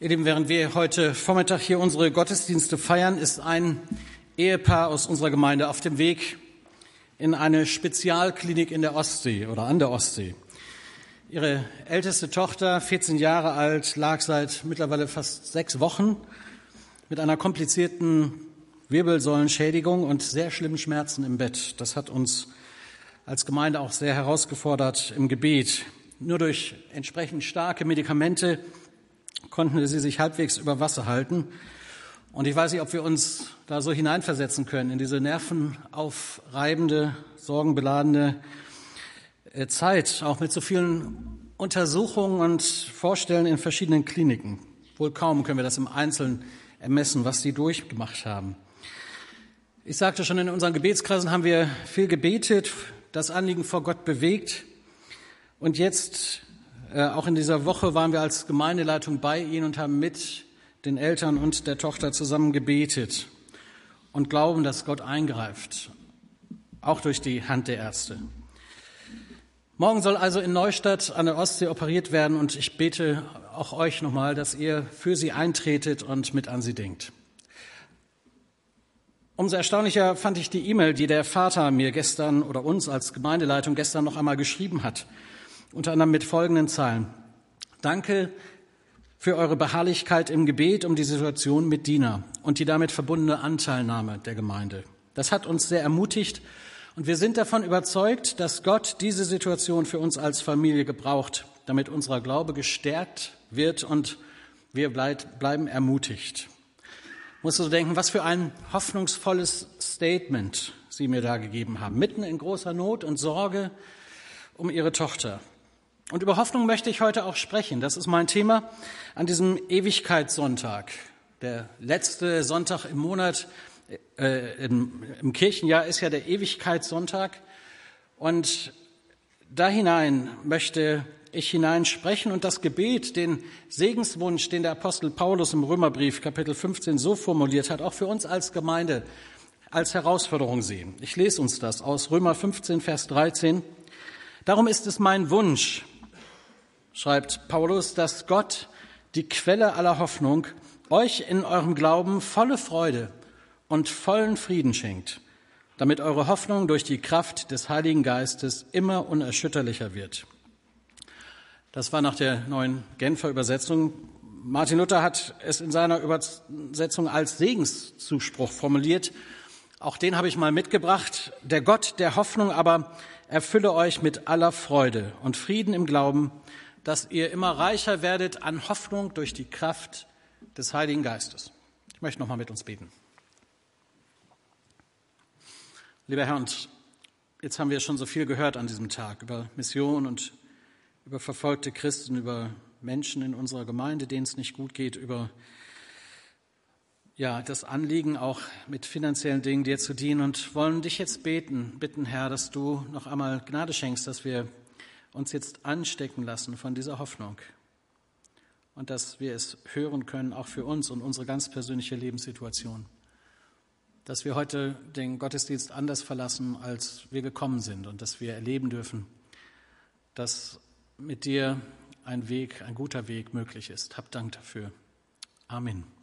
Ihr Lieben, während wir heute Vormittag hier unsere Gottesdienste feiern, ist ein Ehepaar aus unserer Gemeinde auf dem Weg in eine Spezialklinik in der Ostsee oder an der Ostsee. Ihre älteste Tochter, 14 Jahre alt, lag seit mittlerweile fast sechs Wochen mit einer komplizierten Wirbelsäulenschädigung und sehr schlimmen Schmerzen im Bett. Das hat uns als Gemeinde auch sehr herausgefordert im Gebet. Nur durch entsprechend starke Medikamente konnten sie sich halbwegs über Wasser halten. Und ich weiß nicht, ob wir uns da so hineinversetzen können in diese nervenaufreibende, sorgenbeladene äh, Zeit, auch mit so vielen Untersuchungen und Vorstellen in verschiedenen Kliniken. Wohl kaum können wir das im Einzelnen ermessen, was sie durchgemacht haben. Ich sagte schon, in unseren Gebetskreisen haben wir viel gebetet, das Anliegen vor Gott bewegt. Und jetzt auch in dieser Woche waren wir als Gemeindeleitung bei Ihnen und haben mit den Eltern und der Tochter zusammen gebetet und glauben, dass Gott eingreift, auch durch die Hand der Ärzte. Morgen soll also in Neustadt an der Ostsee operiert werden und ich bete auch euch nochmal, dass ihr für sie eintretet und mit an sie denkt. Umso erstaunlicher fand ich die E-Mail, die der Vater mir gestern oder uns als Gemeindeleitung gestern noch einmal geschrieben hat unter anderem mit folgenden Zeilen. Danke für eure Beharrlichkeit im Gebet um die Situation mit Dina und die damit verbundene Anteilnahme der Gemeinde. Das hat uns sehr ermutigt und wir sind davon überzeugt, dass Gott diese Situation für uns als Familie gebraucht, damit unser Glaube gestärkt wird und wir bleiben ermutigt. Ich muss so denken, was für ein hoffnungsvolles Statement Sie mir da gegeben haben, mitten in großer Not und Sorge um Ihre Tochter. Und über Hoffnung möchte ich heute auch sprechen. Das ist mein Thema an diesem Ewigkeitssonntag. Der letzte Sonntag im Monat, äh, im, im Kirchenjahr ist ja der Ewigkeitssonntag. Und da hinein möchte ich hineinsprechen und das Gebet, den Segenswunsch, den der Apostel Paulus im Römerbrief Kapitel 15 so formuliert hat, auch für uns als Gemeinde als Herausforderung sehen. Ich lese uns das aus Römer 15, Vers 13. Darum ist es mein Wunsch, schreibt Paulus, dass Gott, die Quelle aller Hoffnung, euch in eurem Glauben volle Freude und vollen Frieden schenkt, damit eure Hoffnung durch die Kraft des Heiligen Geistes immer unerschütterlicher wird. Das war nach der neuen Genfer Übersetzung. Martin Luther hat es in seiner Übersetzung als Segenszuspruch formuliert. Auch den habe ich mal mitgebracht. Der Gott der Hoffnung aber erfülle euch mit aller Freude und Frieden im Glauben, dass ihr immer reicher werdet an Hoffnung durch die Kraft des Heiligen Geistes. Ich möchte noch mal mit uns beten. Lieber Herr, und jetzt haben wir schon so viel gehört an diesem Tag über Mission und über verfolgte Christen, über Menschen in unserer Gemeinde, denen es nicht gut geht, über ja, das Anliegen auch mit finanziellen Dingen dir zu dienen und wollen dich jetzt beten, bitten, Herr, dass du noch einmal Gnade schenkst, dass wir uns jetzt anstecken lassen von dieser Hoffnung und dass wir es hören können, auch für uns und unsere ganz persönliche Lebenssituation. Dass wir heute den Gottesdienst anders verlassen, als wir gekommen sind und dass wir erleben dürfen, dass mit dir ein Weg, ein guter Weg möglich ist. Hab Dank dafür. Amen.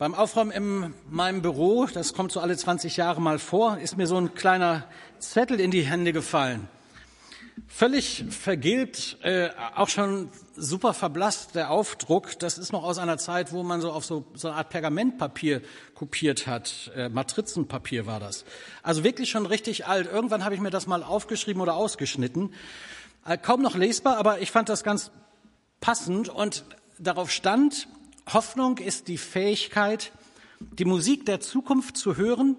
Beim Aufräumen in meinem Büro, das kommt so alle 20 Jahre mal vor, ist mir so ein kleiner Zettel in die Hände gefallen. Völlig vergilbt, äh, auch schon super verblasst der Aufdruck. Das ist noch aus einer Zeit, wo man so auf so, so eine Art Pergamentpapier kopiert hat. Äh, Matrizenpapier war das. Also wirklich schon richtig alt. Irgendwann habe ich mir das mal aufgeschrieben oder ausgeschnitten. Äh, kaum noch lesbar, aber ich fand das ganz passend und darauf stand, Hoffnung ist die Fähigkeit, die Musik der Zukunft zu hören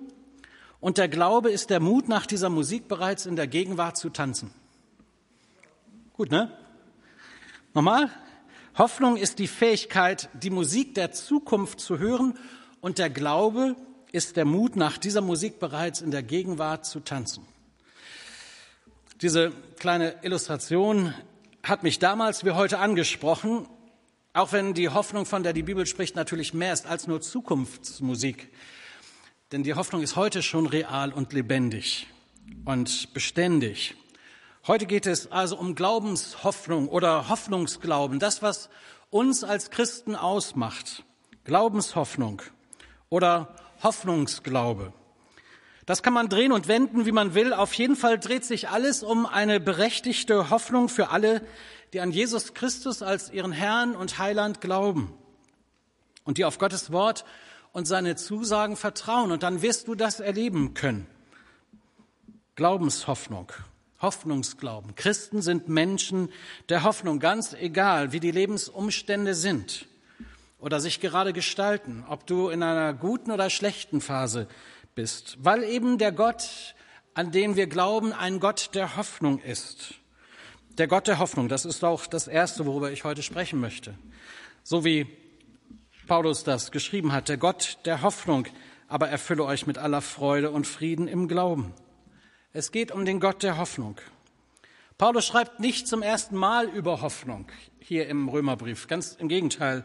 und der Glaube ist der Mut, nach dieser Musik bereits in der Gegenwart zu tanzen. Gut, ne? Nochmal. Hoffnung ist die Fähigkeit, die Musik der Zukunft zu hören und der Glaube ist der Mut, nach dieser Musik bereits in der Gegenwart zu tanzen. Diese kleine Illustration hat mich damals wie heute angesprochen auch wenn die Hoffnung, von der die Bibel spricht, natürlich mehr ist als nur Zukunftsmusik. Denn die Hoffnung ist heute schon real und lebendig und beständig. Heute geht es also um Glaubenshoffnung oder Hoffnungsglauben, das, was uns als Christen ausmacht. Glaubenshoffnung oder Hoffnungsglaube. Das kann man drehen und wenden, wie man will. Auf jeden Fall dreht sich alles um eine berechtigte Hoffnung für alle, die an Jesus Christus als ihren Herrn und Heiland glauben und die auf Gottes Wort und seine Zusagen vertrauen. Und dann wirst du das erleben können. Glaubenshoffnung, Hoffnungsglauben. Christen sind Menschen der Hoffnung, ganz egal, wie die Lebensumstände sind oder sich gerade gestalten, ob du in einer guten oder schlechten Phase bist, weil eben der Gott, an den wir glauben, ein Gott der Hoffnung ist. Der Gott der Hoffnung, das ist auch das Erste, worüber ich heute sprechen möchte. So wie Paulus das geschrieben hat, der Gott der Hoffnung, aber erfülle euch mit aller Freude und Frieden im Glauben. Es geht um den Gott der Hoffnung. Paulus schreibt nicht zum ersten Mal über Hoffnung hier im Römerbrief, ganz im Gegenteil.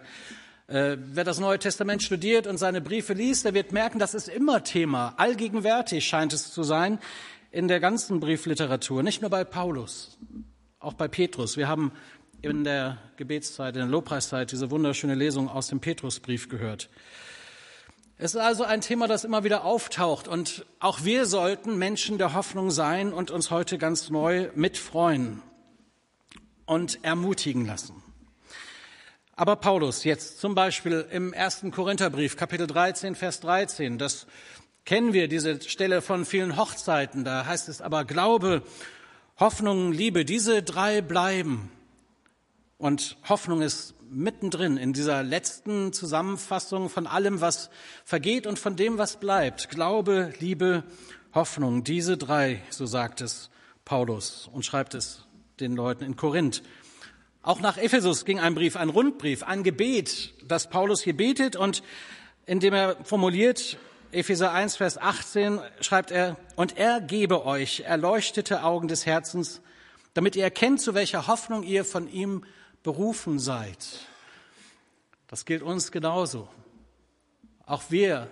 Äh, wer das Neue Testament studiert und seine Briefe liest, der wird merken, das ist immer Thema. Allgegenwärtig scheint es zu sein in der ganzen Briefliteratur, nicht nur bei Paulus, auch bei Petrus. Wir haben in der Gebetszeit, in der Lobpreiszeit diese wunderschöne Lesung aus dem Petrusbrief gehört. Es ist also ein Thema, das immer wieder auftaucht und auch wir sollten Menschen der Hoffnung sein und uns heute ganz neu mitfreuen und ermutigen lassen. Aber Paulus jetzt zum Beispiel im ersten Korintherbrief, Kapitel 13, Vers 13, das kennen wir, diese Stelle von vielen Hochzeiten, da heißt es aber Glaube, Hoffnung, Liebe, diese drei bleiben. Und Hoffnung ist mittendrin in dieser letzten Zusammenfassung von allem, was vergeht und von dem, was bleibt. Glaube, Liebe, Hoffnung, diese drei, so sagt es Paulus und schreibt es den Leuten in Korinth. Auch nach Ephesus ging ein Brief, ein Rundbrief, ein Gebet, das Paulus hier betet und indem er formuliert, Epheser 1, Vers 18 schreibt er, und er gebe euch erleuchtete Augen des Herzens, damit ihr erkennt, zu welcher Hoffnung ihr von ihm berufen seid. Das gilt uns genauso. Auch wir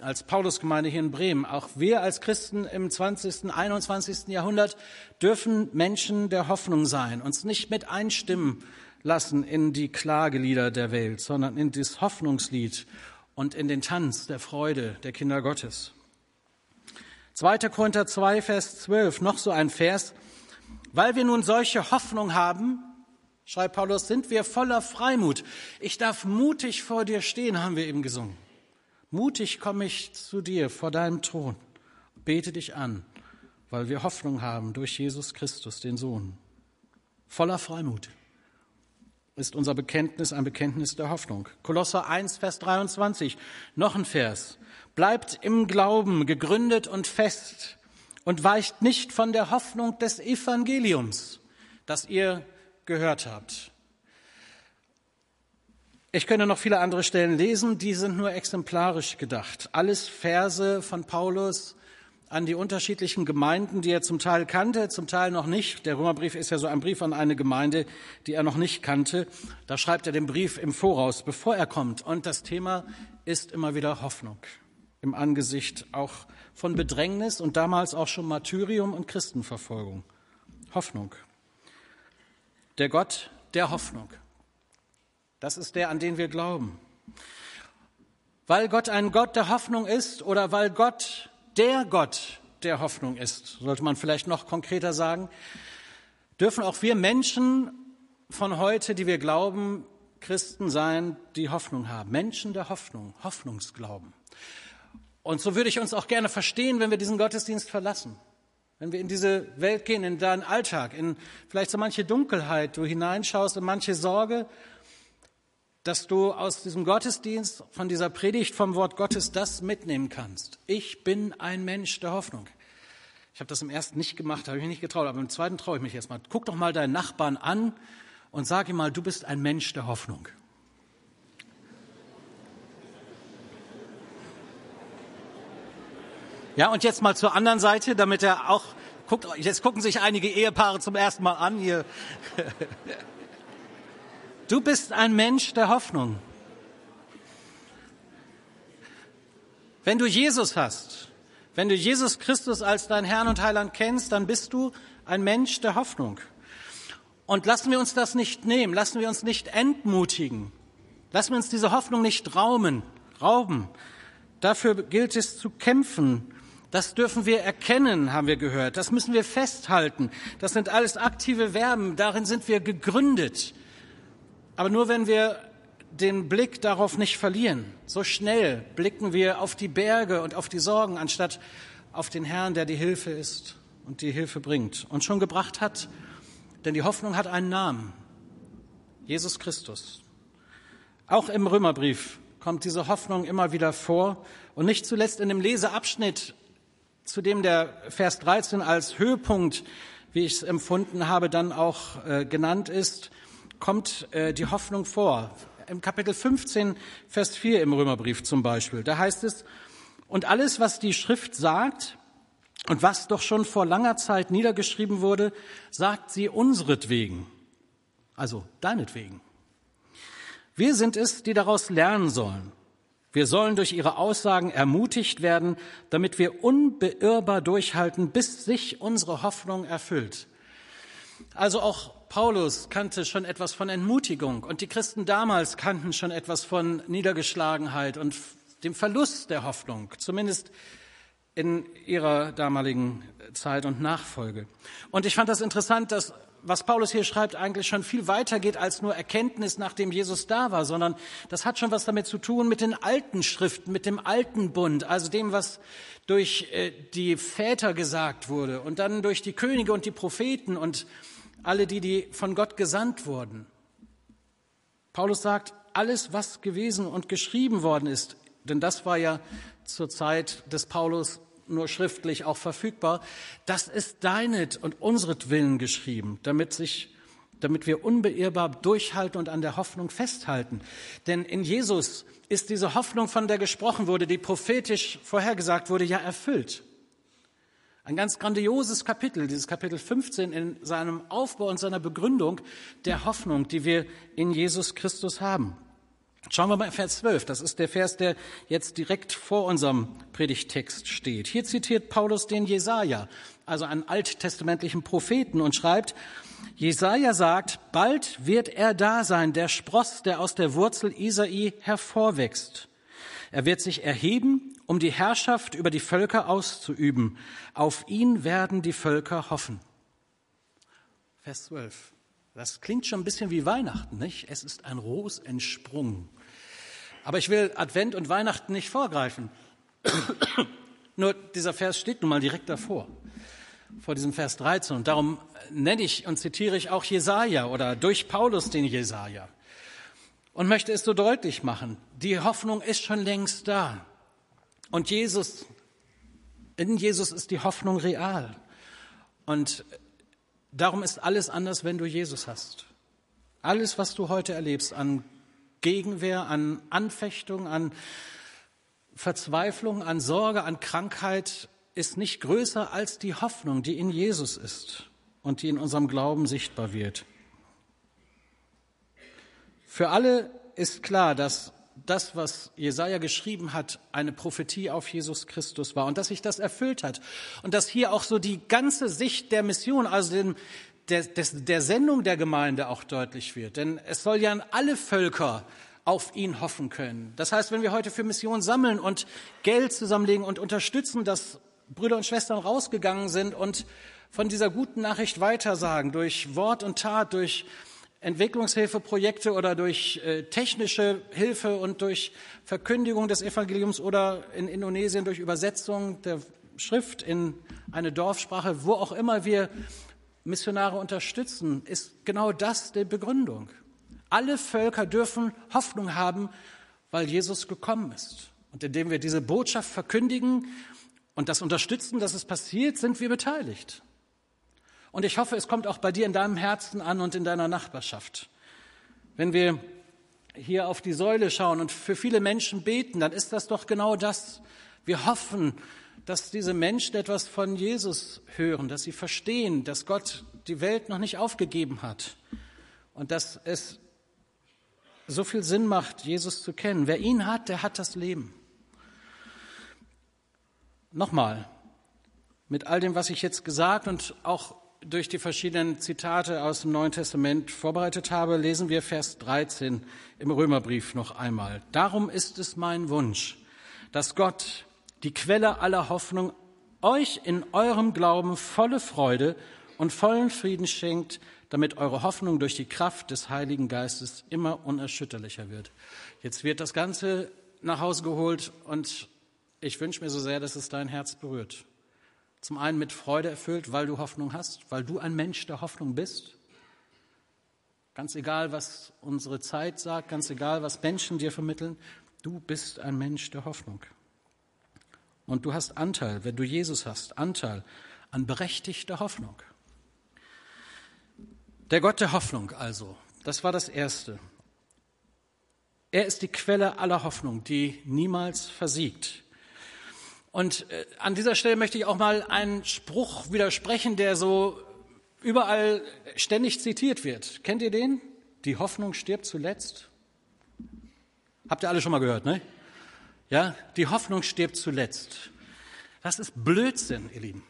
als Paulusgemeinde hier in Bremen, auch wir als Christen im 20., 21. Jahrhundert dürfen Menschen der Hoffnung sein, uns nicht mit einstimmen lassen in die Klagelieder der Welt, sondern in das Hoffnungslied und in den Tanz der Freude der Kinder Gottes. 2. Korinther 2, Vers 12, noch so ein Vers. Weil wir nun solche Hoffnung haben, schreibt Paulus, sind wir voller Freimut. Ich darf mutig vor dir stehen, haben wir eben gesungen. Mutig komme ich zu dir vor deinem Thron, bete dich an, weil wir Hoffnung haben durch Jesus Christus, den Sohn. Voller Freimut ist unser Bekenntnis ein Bekenntnis der Hoffnung. Kolosser 1, Vers 23, noch ein Vers. Bleibt im Glauben gegründet und fest und weicht nicht von der Hoffnung des Evangeliums, das ihr gehört habt. Ich könnte noch viele andere Stellen lesen, die sind nur exemplarisch gedacht. Alles Verse von Paulus an die unterschiedlichen Gemeinden, die er zum Teil kannte, zum Teil noch nicht. Der Römerbrief ist ja so ein Brief an eine Gemeinde, die er noch nicht kannte. Da schreibt er den Brief im Voraus, bevor er kommt. Und das Thema ist immer wieder Hoffnung im Angesicht auch von Bedrängnis und damals auch schon Martyrium und Christenverfolgung. Hoffnung. Der Gott der Hoffnung. Das ist der, an den wir glauben. Weil Gott ein Gott der Hoffnung ist oder weil Gott der Gott der Hoffnung ist, sollte man vielleicht noch konkreter sagen, dürfen auch wir Menschen von heute, die wir glauben, Christen sein, die Hoffnung haben. Menschen der Hoffnung, Hoffnungsglauben. Und so würde ich uns auch gerne verstehen, wenn wir diesen Gottesdienst verlassen. Wenn wir in diese Welt gehen, in deinen Alltag, in vielleicht so manche Dunkelheit, du hineinschaust in manche Sorge dass du aus diesem Gottesdienst, von dieser Predigt vom Wort Gottes das mitnehmen kannst. Ich bin ein Mensch der Hoffnung. Ich habe das im ersten nicht gemacht, habe ich mich nicht getraut, aber im zweiten traue ich mich jetzt mal. Guck doch mal deinen Nachbarn an und sag ihm mal, du bist ein Mensch der Hoffnung. Ja, und jetzt mal zur anderen Seite, damit er auch guckt, jetzt gucken sich einige Ehepaare zum ersten Mal an hier. Du bist ein Mensch der Hoffnung. Wenn du Jesus hast, Wenn du Jesus Christus als dein Herrn und Heiland kennst, dann bist du ein Mensch der Hoffnung. Und lassen wir uns das nicht nehmen, lassen wir uns nicht entmutigen, lassen wir uns diese Hoffnung nicht rauben, rauben. Dafür gilt es zu kämpfen. Das dürfen wir erkennen, haben wir gehört. Das müssen wir festhalten. Das sind alles aktive Verben. Darin sind wir gegründet. Aber nur wenn wir den Blick darauf nicht verlieren. So schnell blicken wir auf die Berge und auf die Sorgen, anstatt auf den Herrn, der die Hilfe ist und die Hilfe bringt und schon gebracht hat. Denn die Hoffnung hat einen Namen. Jesus Christus. Auch im Römerbrief kommt diese Hoffnung immer wieder vor und nicht zuletzt in dem Leseabschnitt, zu dem der Vers 13 als Höhepunkt, wie ich es empfunden habe, dann auch äh, genannt ist, kommt äh, die Hoffnung vor im Kapitel 15, Vers 4 im Römerbrief zum Beispiel. Da heißt es, und alles, was die Schrift sagt und was doch schon vor langer Zeit niedergeschrieben wurde, sagt sie unseretwegen, also deinetwegen. Wir sind es, die daraus lernen sollen. Wir sollen durch ihre Aussagen ermutigt werden, damit wir unbeirrbar durchhalten, bis sich unsere Hoffnung erfüllt. Also auch Paulus kannte schon etwas von Entmutigung und die Christen damals kannten schon etwas von Niedergeschlagenheit und dem Verlust der Hoffnung, zumindest in ihrer damaligen Zeit und Nachfolge. Und ich fand das interessant, dass was Paulus hier schreibt, eigentlich schon viel weiter geht als nur Erkenntnis, nachdem Jesus da war, sondern das hat schon was damit zu tun mit den alten Schriften, mit dem alten Bund, also dem, was durch äh, die Väter gesagt wurde und dann durch die Könige und die Propheten und alle die, die von Gott gesandt wurden. Paulus sagt, alles, was gewesen und geschrieben worden ist, denn das war ja zur Zeit des Paulus nur schriftlich auch verfügbar, das ist deinet und unseretwillen geschrieben, damit sich damit wir unbeirrbar durchhalten und an der Hoffnung festhalten. Denn in Jesus ist diese Hoffnung, von der gesprochen wurde, die prophetisch vorhergesagt wurde, ja erfüllt. Ein ganz grandioses Kapitel, dieses Kapitel 15 in seinem Aufbau und seiner Begründung der Hoffnung, die wir in Jesus Christus haben. Schauen wir mal Vers 12. Das ist der Vers, der jetzt direkt vor unserem Predigtext steht. Hier zitiert Paulus den Jesaja, also einen alttestamentlichen Propheten und schreibt, Jesaja sagt, bald wird er da sein, der Spross, der aus der Wurzel Isai hervorwächst. Er wird sich erheben um die Herrschaft über die Völker auszuüben. Auf ihn werden die Völker hoffen. Vers 12. Das klingt schon ein bisschen wie Weihnachten, nicht? Es ist ein Ros entsprungen. Aber ich will Advent und Weihnachten nicht vorgreifen. Nur dieser Vers steht nun mal direkt davor, vor diesem Vers 13. Und darum nenne ich und zitiere ich auch Jesaja oder durch Paulus den Jesaja. Und möchte es so deutlich machen. Die Hoffnung ist schon längst da. Und Jesus, in Jesus ist die Hoffnung real. Und darum ist alles anders, wenn du Jesus hast. Alles, was du heute erlebst an Gegenwehr, an Anfechtung, an Verzweiflung, an Sorge, an Krankheit, ist nicht größer als die Hoffnung, die in Jesus ist und die in unserem Glauben sichtbar wird. Für alle ist klar, dass das, was Jesaja geschrieben hat, eine Prophetie auf Jesus Christus war und dass sich das erfüllt hat. Und dass hier auch so die ganze Sicht der Mission, also dem, der, des, der Sendung der Gemeinde auch deutlich wird. Denn es soll ja alle Völker auf ihn hoffen können. Das heißt, wenn wir heute für Mission sammeln und Geld zusammenlegen und unterstützen, dass Brüder und Schwestern rausgegangen sind und von dieser guten Nachricht weitersagen, durch Wort und Tat, durch Entwicklungshilfeprojekte oder durch äh, technische Hilfe und durch Verkündigung des Evangeliums oder in Indonesien durch Übersetzung der Schrift in eine Dorfsprache, wo auch immer wir Missionare unterstützen, ist genau das die Begründung. Alle Völker dürfen Hoffnung haben, weil Jesus gekommen ist. Und indem wir diese Botschaft verkündigen und das unterstützen, dass es passiert, sind wir beteiligt. Und ich hoffe, es kommt auch bei dir in deinem Herzen an und in deiner Nachbarschaft. Wenn wir hier auf die Säule schauen und für viele Menschen beten, dann ist das doch genau das. Wir hoffen, dass diese Menschen etwas von Jesus hören, dass sie verstehen, dass Gott die Welt noch nicht aufgegeben hat und dass es so viel Sinn macht, Jesus zu kennen. Wer ihn hat, der hat das Leben. Nochmal, mit all dem, was ich jetzt gesagt und auch durch die verschiedenen Zitate aus dem Neuen Testament vorbereitet habe, lesen wir Vers 13 im Römerbrief noch einmal. Darum ist es mein Wunsch, dass Gott, die Quelle aller Hoffnung, euch in eurem Glauben volle Freude und vollen Frieden schenkt, damit eure Hoffnung durch die Kraft des Heiligen Geistes immer unerschütterlicher wird. Jetzt wird das Ganze nach Hause geholt und ich wünsche mir so sehr, dass es dein Herz berührt. Zum einen mit Freude erfüllt, weil du Hoffnung hast, weil du ein Mensch der Hoffnung bist. Ganz egal, was unsere Zeit sagt, ganz egal, was Menschen dir vermitteln, du bist ein Mensch der Hoffnung. Und du hast Anteil, wenn du Jesus hast, Anteil an berechtigter Hoffnung. Der Gott der Hoffnung also, das war das Erste. Er ist die Quelle aller Hoffnung, die niemals versiegt. Und äh, an dieser Stelle möchte ich auch mal einen Spruch widersprechen, der so überall ständig zitiert wird. Kennt ihr den? Die Hoffnung stirbt zuletzt. Habt ihr alle schon mal gehört, ne? Ja, die Hoffnung stirbt zuletzt. Das ist Blödsinn, ihr Lieben.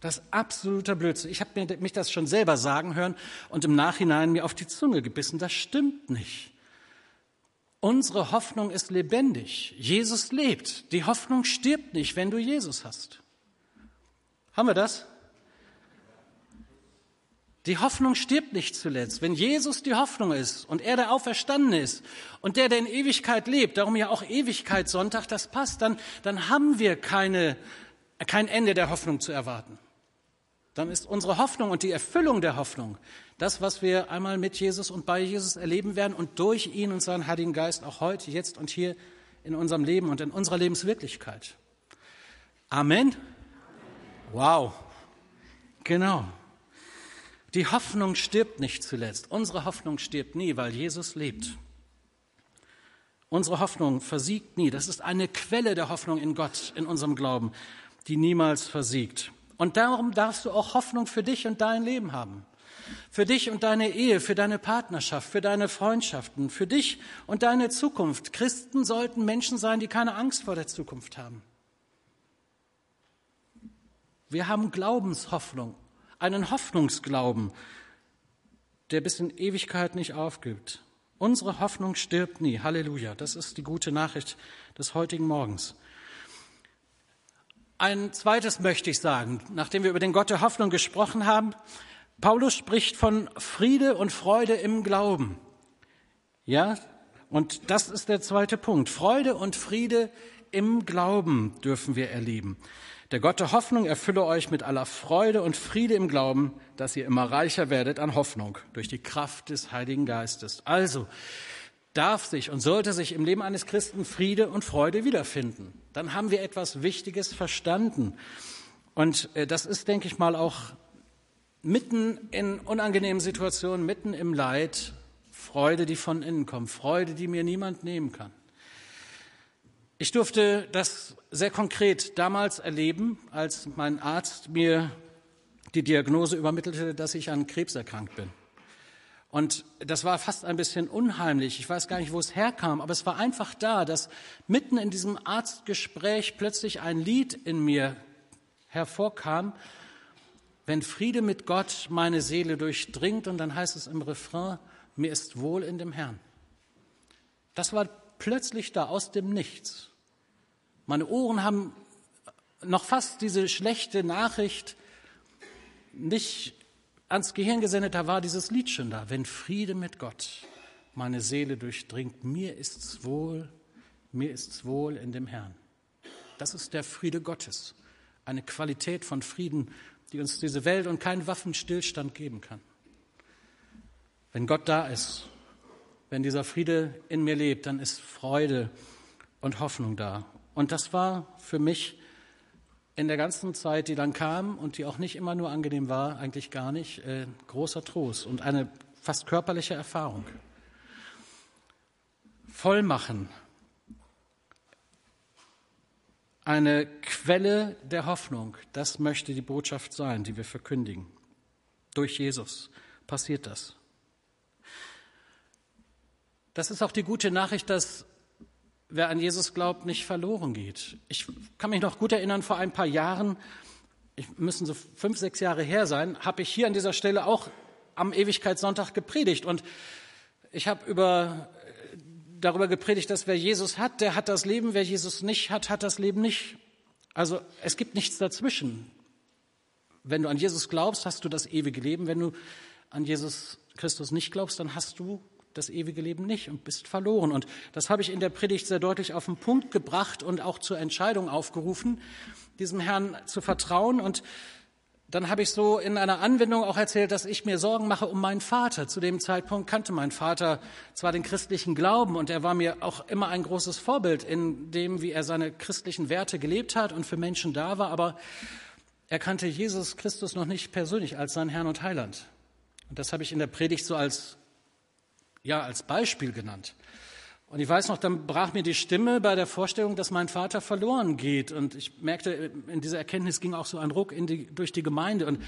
Das ist absoluter Blödsinn. Ich habe mich das schon selber sagen hören und im Nachhinein mir auf die Zunge gebissen. Das stimmt nicht. Unsere Hoffnung ist lebendig. Jesus lebt. Die Hoffnung stirbt nicht, wenn du Jesus hast. Haben wir das? Die Hoffnung stirbt nicht zuletzt. Wenn Jesus die Hoffnung ist und er der Auferstandene ist und der, der in Ewigkeit lebt, darum ja auch Ewigkeitssonntag, das passt, dann, dann haben wir keine, kein Ende der Hoffnung zu erwarten. Dann ist unsere Hoffnung und die Erfüllung der Hoffnung das, was wir einmal mit Jesus und bei Jesus erleben werden und durch ihn und seinen Heiligen Geist auch heute, jetzt und hier in unserem Leben und in unserer Lebenswirklichkeit. Amen. Wow. Genau. Die Hoffnung stirbt nicht zuletzt. Unsere Hoffnung stirbt nie, weil Jesus lebt. Unsere Hoffnung versiegt nie. Das ist eine Quelle der Hoffnung in Gott, in unserem Glauben, die niemals versiegt. Und darum darfst du auch Hoffnung für dich und dein Leben haben. Für dich und deine Ehe, für deine Partnerschaft, für deine Freundschaften, für dich und deine Zukunft. Christen sollten Menschen sein, die keine Angst vor der Zukunft haben. Wir haben Glaubenshoffnung, einen Hoffnungsglauben, der bis in Ewigkeit nicht aufgibt. Unsere Hoffnung stirbt nie. Halleluja. Das ist die gute Nachricht des heutigen Morgens. Ein zweites möchte ich sagen, nachdem wir über den Gott der Hoffnung gesprochen haben. Paulus spricht von Friede und Freude im Glauben. Ja, und das ist der zweite Punkt. Freude und Friede im Glauben dürfen wir erleben. Der Gott der Hoffnung erfülle euch mit aller Freude und Friede im Glauben, dass ihr immer reicher werdet an Hoffnung durch die Kraft des Heiligen Geistes. Also darf sich und sollte sich im Leben eines Christen Friede und Freude wiederfinden. Dann haben wir etwas Wichtiges verstanden. Und äh, das ist, denke ich mal, auch mitten in unangenehmen Situationen, mitten im Leid, Freude, die von innen kommt, Freude, die mir niemand nehmen kann. Ich durfte das sehr konkret damals erleben, als mein Arzt mir die Diagnose übermittelte, dass ich an Krebs erkrankt bin. Und das war fast ein bisschen unheimlich. Ich weiß gar nicht, wo es herkam, aber es war einfach da, dass mitten in diesem Arztgespräch plötzlich ein Lied in mir hervorkam, wenn Friede mit Gott meine Seele durchdringt und dann heißt es im Refrain, mir ist wohl in dem Herrn. Das war plötzlich da aus dem Nichts. Meine Ohren haben noch fast diese schlechte Nachricht nicht ans Gehirn gesendet, da war dieses Lied schon da. Wenn Friede mit Gott meine Seele durchdringt, mir ist's wohl, mir ist's wohl in dem Herrn. Das ist der Friede Gottes, eine Qualität von Frieden, die uns diese Welt und kein Waffenstillstand geben kann. Wenn Gott da ist, wenn dieser Friede in mir lebt, dann ist Freude und Hoffnung da. Und das war für mich in der ganzen Zeit, die dann kam und die auch nicht immer nur angenehm war, eigentlich gar nicht, äh, großer Trost und eine fast körperliche Erfahrung. Vollmachen eine Quelle der Hoffnung. Das möchte die Botschaft sein, die wir verkündigen. Durch Jesus passiert das. Das ist auch die gute Nachricht, dass wer an Jesus glaubt, nicht verloren geht. Ich kann mich noch gut erinnern, vor ein paar Jahren, ich müssen so fünf, sechs Jahre her sein, habe ich hier an dieser Stelle auch am Ewigkeitssonntag gepredigt. Und ich habe über, darüber gepredigt, dass wer Jesus hat, der hat das Leben, wer Jesus nicht hat, hat das Leben nicht. Also es gibt nichts dazwischen. Wenn du an Jesus glaubst, hast du das ewige Leben. Wenn du an Jesus Christus nicht glaubst, dann hast du das ewige Leben nicht und bist verloren. Und das habe ich in der Predigt sehr deutlich auf den Punkt gebracht und auch zur Entscheidung aufgerufen, diesem Herrn zu vertrauen. Und dann habe ich so in einer Anwendung auch erzählt, dass ich mir Sorgen mache um meinen Vater. Zu dem Zeitpunkt kannte mein Vater zwar den christlichen Glauben und er war mir auch immer ein großes Vorbild in dem, wie er seine christlichen Werte gelebt hat und für Menschen da war, aber er kannte Jesus Christus noch nicht persönlich als seinen Herrn und Heiland. Und das habe ich in der Predigt so als, ja, als Beispiel genannt. Und ich weiß noch, dann brach mir die Stimme bei der Vorstellung, dass mein Vater verloren geht. Und ich merkte, in dieser Erkenntnis ging auch so ein Ruck die, durch die Gemeinde. Und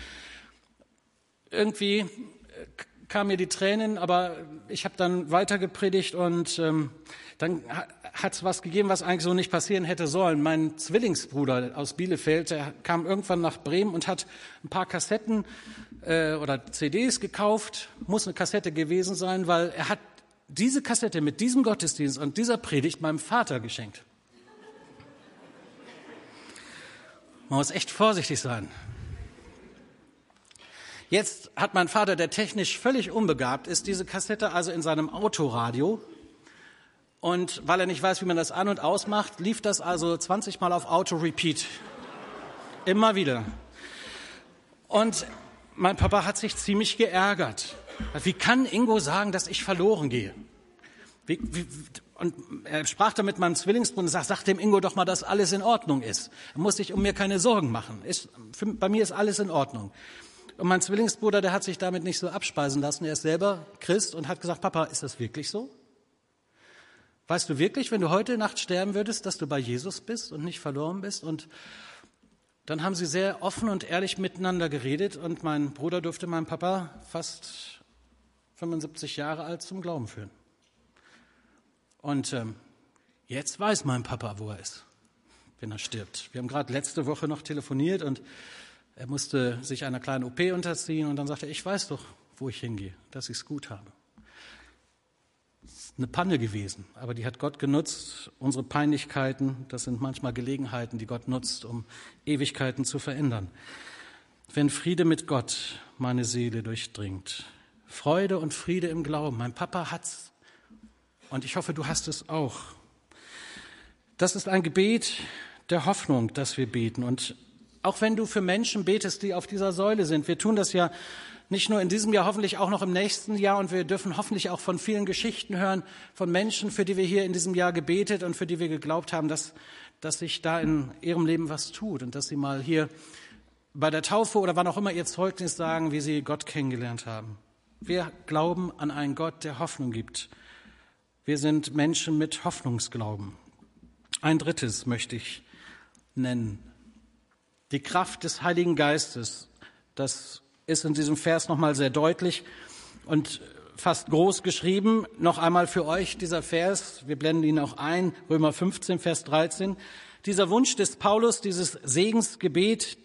irgendwie äh, kamen mir die Tränen, aber ich habe dann weiter gepredigt und ähm, dann hat es was gegeben, was eigentlich so nicht passieren hätte sollen. Mein Zwillingsbruder aus Bielefeld, der kam irgendwann nach Bremen und hat ein paar Kassetten äh, oder CDs gekauft. Muss eine Kassette gewesen sein, weil er hat diese Kassette mit diesem Gottesdienst und dieser Predigt meinem Vater geschenkt. Man muss echt vorsichtig sein. Jetzt hat mein Vater, der technisch völlig unbegabt ist, diese Kassette also in seinem Autoradio. Und weil er nicht weiß, wie man das an- und ausmacht, lief das also 20 Mal auf Auto-Repeat. Immer wieder. Und mein Papa hat sich ziemlich geärgert. Wie kann Ingo sagen, dass ich verloren gehe? Wie, wie, und er sprach da mit meinem Zwillingsbruder und sagt, sag dem Ingo doch mal, dass alles in Ordnung ist. Er muss sich um mir keine Sorgen machen. Ist, für, bei mir ist alles in Ordnung. Und mein Zwillingsbruder, der hat sich damit nicht so abspeisen lassen. Er ist selber Christ und hat gesagt, Papa, ist das wirklich so? Weißt du wirklich, wenn du heute Nacht sterben würdest, dass du bei Jesus bist und nicht verloren bist? Und dann haben sie sehr offen und ehrlich miteinander geredet und mein Bruder durfte meinen Papa fast 75 Jahre alt zum Glauben führen. Und ähm, jetzt weiß mein Papa, wo er ist, wenn er stirbt. Wir haben gerade letzte Woche noch telefoniert und er musste sich einer kleinen OP unterziehen und dann sagte er, ich weiß doch, wo ich hingehe, dass ich es gut habe. Es ist eine Panne gewesen, aber die hat Gott genutzt. Unsere Peinlichkeiten, das sind manchmal Gelegenheiten, die Gott nutzt, um Ewigkeiten zu verändern. Wenn Friede mit Gott meine Seele durchdringt, Freude und Friede im Glauben. Mein Papa hat's. Und ich hoffe, du hast es auch. Das ist ein Gebet der Hoffnung, das wir beten. Und auch wenn du für Menschen betest, die auf dieser Säule sind, wir tun das ja nicht nur in diesem Jahr, hoffentlich auch noch im nächsten Jahr. Und wir dürfen hoffentlich auch von vielen Geschichten hören, von Menschen, für die wir hier in diesem Jahr gebetet und für die wir geglaubt haben, dass, dass sich da in ihrem Leben was tut und dass sie mal hier bei der Taufe oder wann auch immer ihr Zeugnis sagen, wie sie Gott kennengelernt haben. Wir glauben an einen Gott, der Hoffnung gibt. Wir sind Menschen mit Hoffnungsglauben. Ein drittes möchte ich nennen. Die Kraft des Heiligen Geistes. Das ist in diesem Vers nochmal sehr deutlich und fast groß geschrieben. Noch einmal für euch dieser Vers. Wir blenden ihn auch ein. Römer 15, Vers 13. Dieser Wunsch des Paulus, dieses Segensgebet,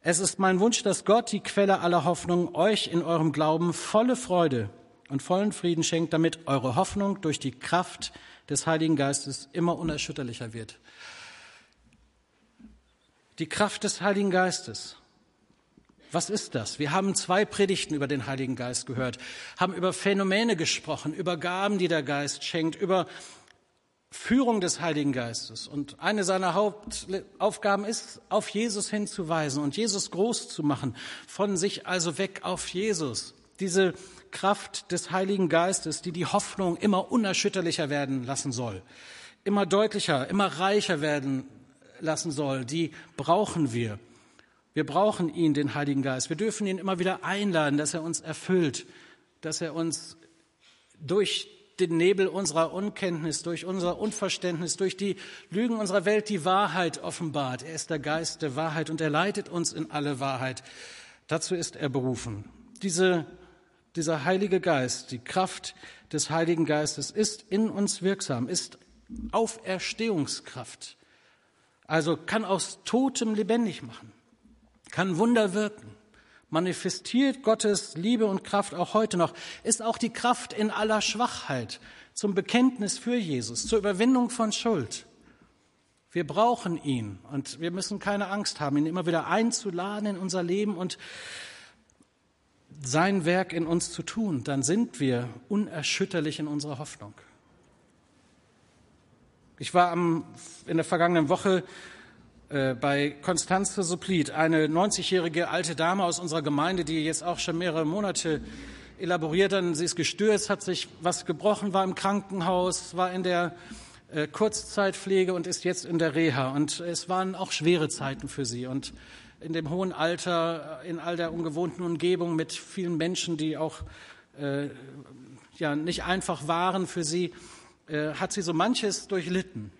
es ist mein Wunsch, dass Gott, die Quelle aller Hoffnung, euch in eurem Glauben volle Freude und vollen Frieden schenkt, damit eure Hoffnung durch die Kraft des Heiligen Geistes immer unerschütterlicher wird. Die Kraft des Heiligen Geistes. Was ist das? Wir haben zwei Predigten über den Heiligen Geist gehört, haben über Phänomene gesprochen, über Gaben, die der Geist schenkt, über Führung des Heiligen Geistes. Und eine seiner Hauptaufgaben ist, auf Jesus hinzuweisen und Jesus groß zu machen, von sich also weg auf Jesus. Diese Kraft des Heiligen Geistes, die die Hoffnung immer unerschütterlicher werden lassen soll, immer deutlicher, immer reicher werden lassen soll, die brauchen wir. Wir brauchen ihn, den Heiligen Geist. Wir dürfen ihn immer wieder einladen, dass er uns erfüllt, dass er uns durch den Nebel unserer Unkenntnis, durch unser Unverständnis, durch die Lügen unserer Welt die Wahrheit offenbart. Er ist der Geist der Wahrheit und er leitet uns in alle Wahrheit. Dazu ist er berufen. Diese dieser Heilige Geist, die Kraft des Heiligen Geistes ist in uns wirksam, ist Auferstehungskraft. Also kann aus Totem lebendig machen, kann Wunder wirken, manifestiert Gottes Liebe und Kraft auch heute noch, ist auch die Kraft in aller Schwachheit zum Bekenntnis für Jesus, zur Überwindung von Schuld. Wir brauchen ihn und wir müssen keine Angst haben, ihn immer wieder einzuladen in unser Leben und sein Werk in uns zu tun. Dann sind wir unerschütterlich in unserer Hoffnung. Ich war am, in der vergangenen Woche äh, bei Konstanze Supplit, eine 90-jährige alte Dame aus unserer Gemeinde, die jetzt auch schon mehrere Monate elaboriert hat. Sie ist gestürzt, hat sich was gebrochen, war im Krankenhaus, war in der äh, Kurzzeitpflege und ist jetzt in der Reha. Und es waren auch schwere Zeiten für sie. Und in dem hohen Alter, in all der ungewohnten Umgebung mit vielen Menschen, die auch äh, ja, nicht einfach waren für sie, äh, hat sie so manches durchlitten.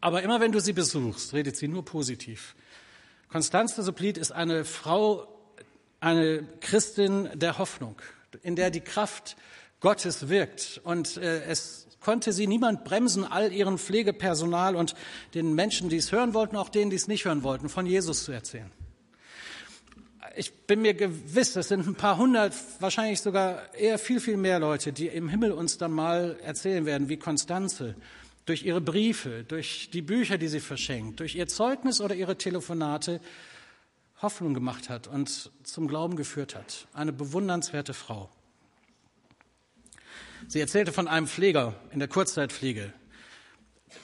Aber immer wenn du sie besuchst, redet sie nur positiv. Konstanze Supplit ist eine Frau, eine Christin der Hoffnung, in der die Kraft Gottes wirkt. Und äh, es konnte sie niemand bremsen, all ihren Pflegepersonal und den Menschen, die es hören wollten, auch denen, die es nicht hören wollten, von Jesus zu erzählen. Ich bin mir gewiss, es sind ein paar hundert, wahrscheinlich sogar eher viel, viel mehr Leute, die im Himmel uns dann mal erzählen werden, wie Konstanze durch ihre Briefe, durch die Bücher, die sie verschenkt, durch ihr Zeugnis oder ihre Telefonate Hoffnung gemacht hat und zum Glauben geführt hat. Eine bewundernswerte Frau. Sie erzählte von einem Pfleger in der Kurzzeitpflege,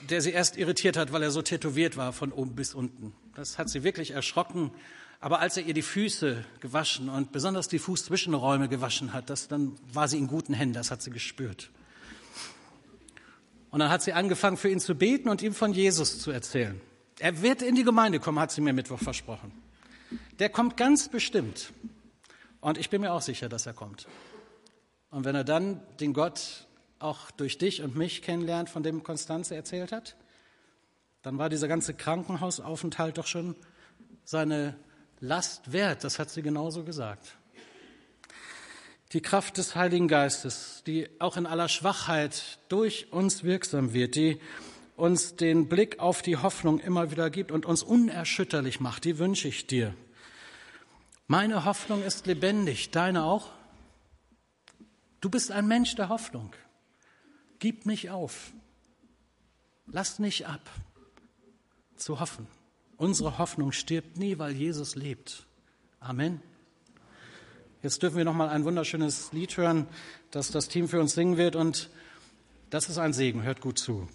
der sie erst irritiert hat, weil er so tätowiert war von oben bis unten. Das hat sie wirklich erschrocken. Aber als er ihr die Füße gewaschen und besonders die Fußzwischenräume gewaschen hat, das, dann war sie in guten Händen, das hat sie gespürt. Und dann hat sie angefangen, für ihn zu beten und ihm von Jesus zu erzählen. Er wird in die Gemeinde kommen, hat sie mir Mittwoch versprochen. Der kommt ganz bestimmt. Und ich bin mir auch sicher, dass er kommt. Und wenn er dann den Gott auch durch dich und mich kennenlernt, von dem Konstanze erzählt hat, dann war dieser ganze Krankenhausaufenthalt doch schon seine Last wert. Das hat sie genauso gesagt. Die Kraft des Heiligen Geistes, die auch in aller Schwachheit durch uns wirksam wird, die uns den Blick auf die Hoffnung immer wieder gibt und uns unerschütterlich macht, die wünsche ich dir. Meine Hoffnung ist lebendig, deine auch? Du bist ein Mensch der Hoffnung. Gib nicht auf. Lass nicht ab zu hoffen. Unsere Hoffnung stirbt nie, weil Jesus lebt. Amen. Jetzt dürfen wir noch mal ein wunderschönes Lied hören, das das Team für uns singen wird und das ist ein Segen. Hört gut zu.